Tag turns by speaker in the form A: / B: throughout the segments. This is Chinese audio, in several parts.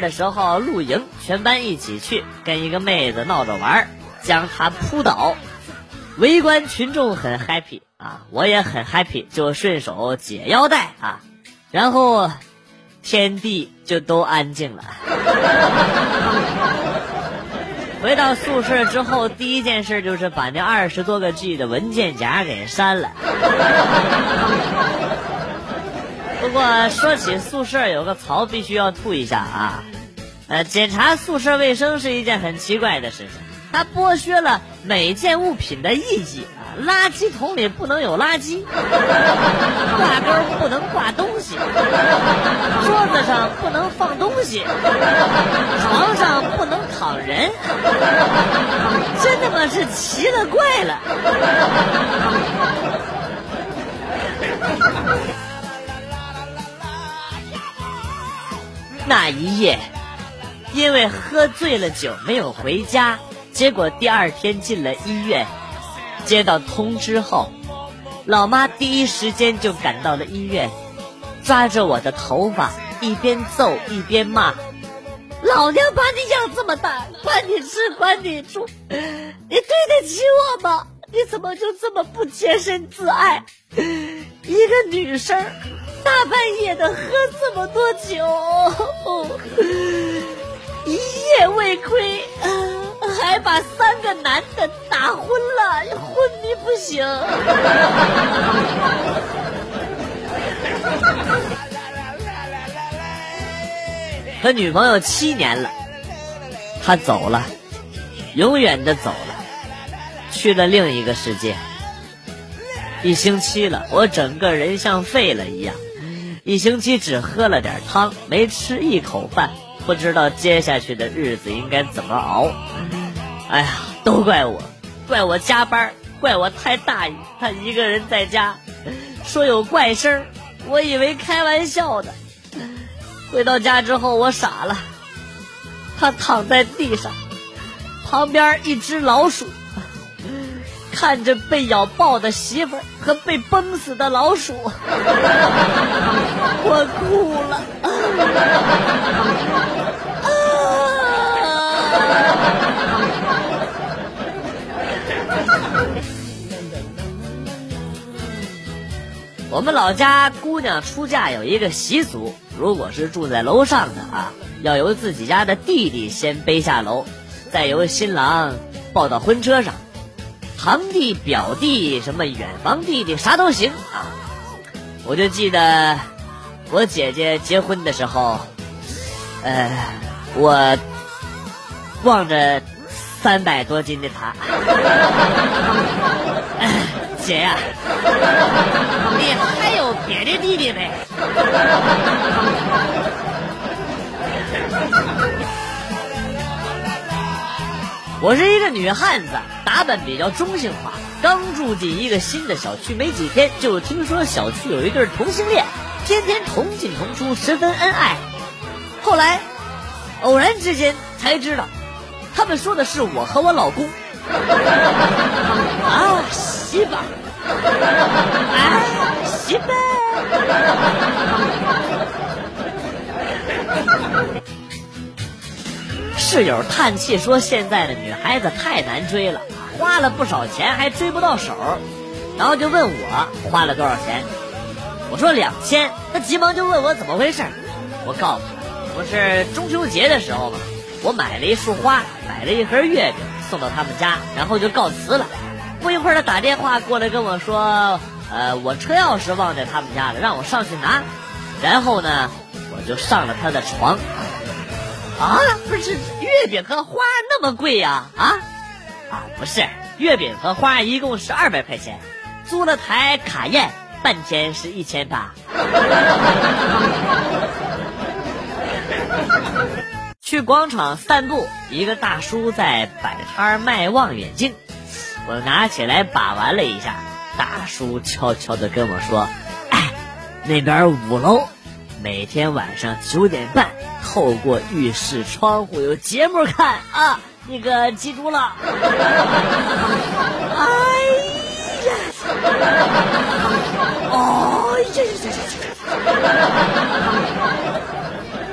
A: 的时候露营，全班一起去，跟一个妹子闹着玩，将她扑倒，围观群众很 happy 啊，我也很 happy，就顺手解腰带啊，然后天地就都安静了。回到宿舍之后，第一件事就是把那二十多个 G 的文件夹给删了。不过说起宿舍，有个槽必须要吐一下啊！呃，检查宿舍卫生是一件很奇怪的事情，它剥削了每件物品的意义！垃圾桶里不能有垃圾，挂钩不能挂东西，桌子上不能放东西，床上不能躺人，真他妈是奇了怪了！那一夜，因为喝醉了酒没有回家，结果第二天进了医院。接到通知后，老妈第一时间就赶到了医院，抓着我的头发，一边揍一边骂：“老娘把你养这么大，管你吃管你住，你对得起我吗？你怎么就这么不洁身自爱？一个女生。”大半夜的喝这么多酒，一夜未归，还把三个男的打昏了，昏迷不醒。和女朋友七年了，他走了，永远的走了，去了另一个世界。一星期了，我整个人像废了一样。一星期只喝了点汤，没吃一口饭，不知道接下去的日子应该怎么熬。哎呀，都怪我，怪我加班，怪我太大意。他一个人在家，说有怪声，我以为开玩笑的。回到家之后，我傻了，他躺在地上，旁边一只老鼠。看着被咬爆的媳妇儿和被崩死的老鼠，我哭了。我们老家姑娘出嫁有一个习俗，如果是住在楼上的啊，要由自己家的弟弟先背下楼，再由新郎抱到婚车上。堂弟、表弟，什么远房弟弟，啥都行啊！我就记得我姐姐结婚的时候，呃，我望着三百多斤的她，姐呀，你还有别的弟弟没？我是一个女汉子，打扮比较中性化。刚住进一个新的小区没几天，就听说小区有一对同性恋，天天同进同出，十分恩爱。后来偶然之间才知道，他们说的是我和我老公。啊，媳妇！啊，媳妇！室友叹气说：“现在的女孩子太难追了，花了不少钱还追不到手。”然后就问我花了多少钱，我说两千。他急忙就问我怎么回事，我告诉他，不是中秋节的时候吗？我买了一束花，买了一盒月饼送到他们家，然后就告辞了。不一会儿他打电话过来跟我说：“呃，我车钥匙忘在他们家了，让我上去拿。”然后呢，我就上了他的床。啊，不是月饼和花那么贵呀？啊，啊，不是，月饼和花一共是二百块钱，租了台卡宴，半天是一千八。去广场散步，一个大叔在摆摊卖望远镜，我拿起来把玩了一下，大叔悄悄的跟我说：“哎，那边五楼，每天晚上九点半。”透过浴室窗户有节目看啊！你可记住了？哎呀！哦呀呀呀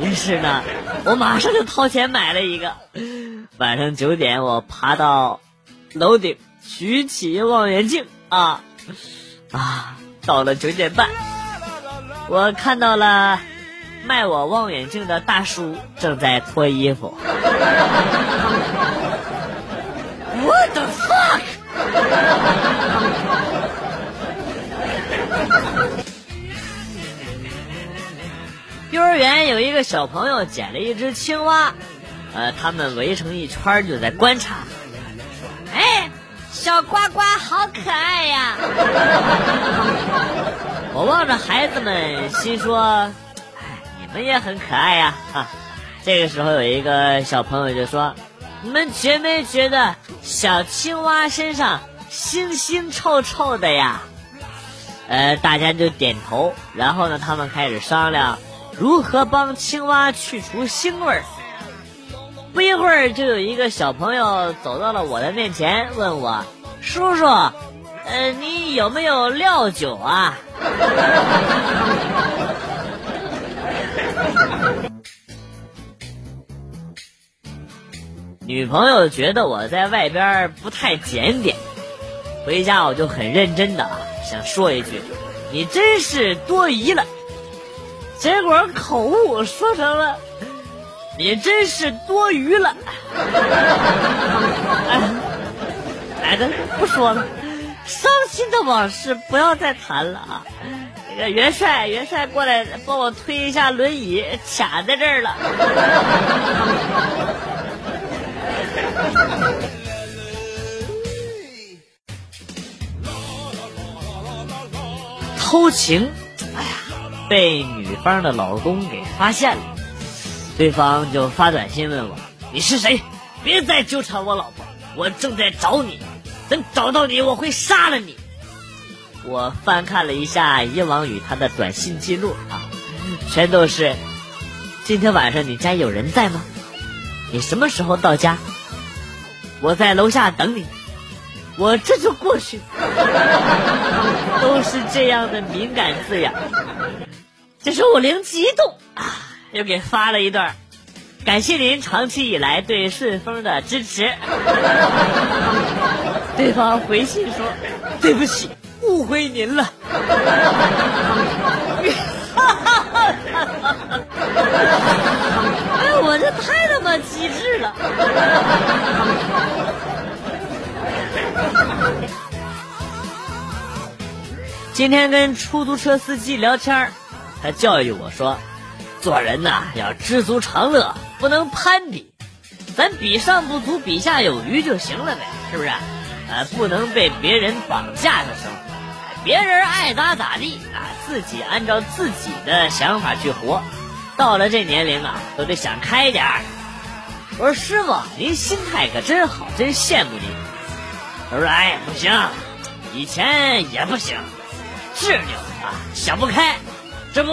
A: 呀！于是呢，我马上就掏钱买了一个。晚上九点，我爬到楼顶，举起望远镜啊啊！到了九点半，我看到了卖我望远镜的大叔正在脱衣服。What the fuck！幼儿园有一个小朋友捡了一只青蛙，呃，他们围成一圈就在观察。哎，小呱呱好可爱呀！我望着孩子们，心说：“哎，你们也很可爱呀！”啊，这个时候有一个小朋友就说：“你们觉没觉得小青蛙身上腥腥臭臭的呀？”呃，大家就点头。然后呢，他们开始商量。如何帮青蛙去除腥味儿？不一会儿，就有一个小朋友走到了我的面前，问我：“叔叔，呃，你有没有料酒啊？” 女朋友觉得我在外边不太检点，回家我就很认真的想说一句：“你真是多疑了。”结果口误说成了，你真是多余了。哎，来的不说了，新的往事不要再谈了啊！那个元帅，元帅过来帮我推一下轮椅，卡在这儿了。偷情。哎呀被女方的老公给发现了，对方就发短信问我：“你是谁？别再纠缠我老婆，我正在找你，等找到你我会杀了你。”我翻看了一下以往与他的短信记录啊，全都是：“今天晚上你家有人在吗？你什么时候到家？我在楼下等你，我这就过去。”都是这样的敏感字样。这时候我灵机一动啊，又给发了一段，感谢您长期以来对顺丰的支持。对方回信说：“对不起，误会您了。”哎，我这太他妈机智了！今天跟出租车司机聊天他教育我说：“做人呐，要知足常乐，不能攀比。咱比上不足，比下有余就行了呗，是不是？呃，不能被别人绑架的生活。别人爱咋咋地啊，自己按照自己的想法去活。到了这年龄啊，都得想开点儿。”我说：“师傅，您心态可真好，真羡慕您。”他说：“哎，不行，以前也不行，执拗啊，想不开。”这不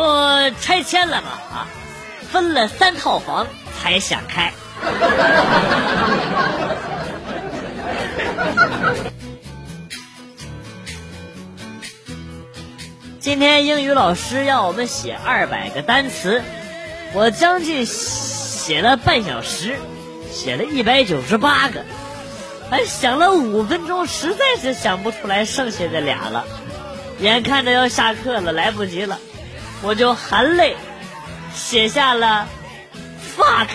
A: 拆迁了吗？啊，分了三套房才想开。今天英语老师要我们写二百个单词，我将近写了半小时，写了一百九十八个，还想了五分钟，实在是想不出来剩下的俩了。眼看着要下课了，来不及了。我就含泪写下了 “fuck”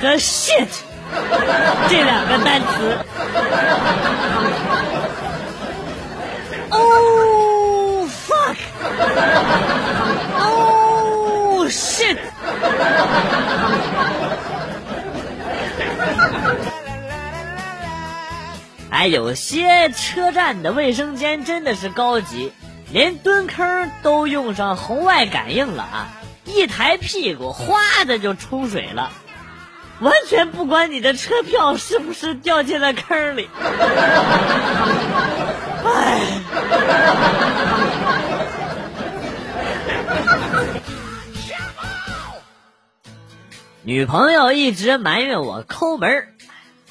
A: 和 “shit” 这两个单词。Oh fuck! Oh shit! 哎，有些车站的卫生间真的是高级。连蹲坑都用上红外感应了啊！一抬屁股，哗的就冲水了，完全不管你的车票是不是掉进了坑里。哎，女朋友一直埋怨我抠门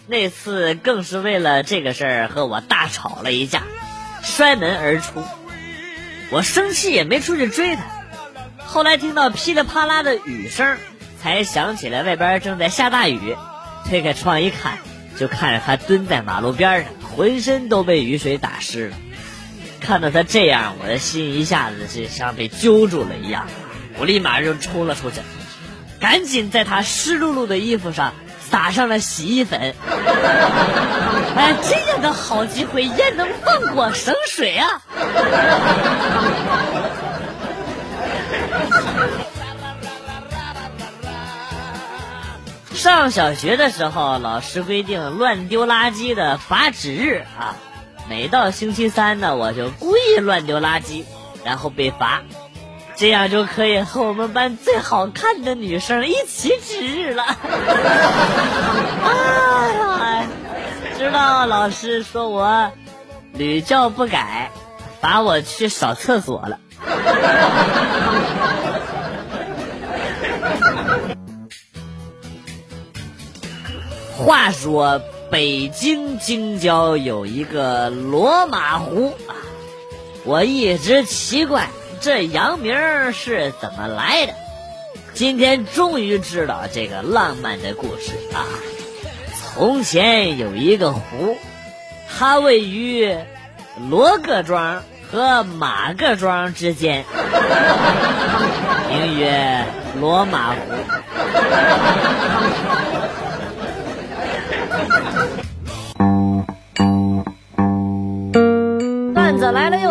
A: 那次更是为了这个事儿和我大吵了一架，摔门而出。我生气也没出去追她，后来听到噼里啪啦的雨声，才想起来外边正在下大雨，推开窗一看，就看着她蹲在马路边上，浑身都被雨水打湿了。看到他这样，我的心一下子就像被揪住了一样，我立马就冲了出去，赶紧在他湿漉漉的衣服上撒上了洗衣粉。哎，这样的好机会焉能放过？省水啊！上小学的时候，老师规定乱丢垃圾的罚纸日啊。每到星期三呢，我就故意乱丢垃圾，然后被罚，这样就可以和我们班最好看的女生一起值日了。哎呀，知道老师说我屡教不改，罚我去扫厕所了。话说。北京京郊有一个罗马湖啊，我一直奇怪这洋名是怎么来的。今天终于知道这个浪漫的故事啊！从前有一个湖，它位于罗各庄和马各庄之间，名曰罗马湖。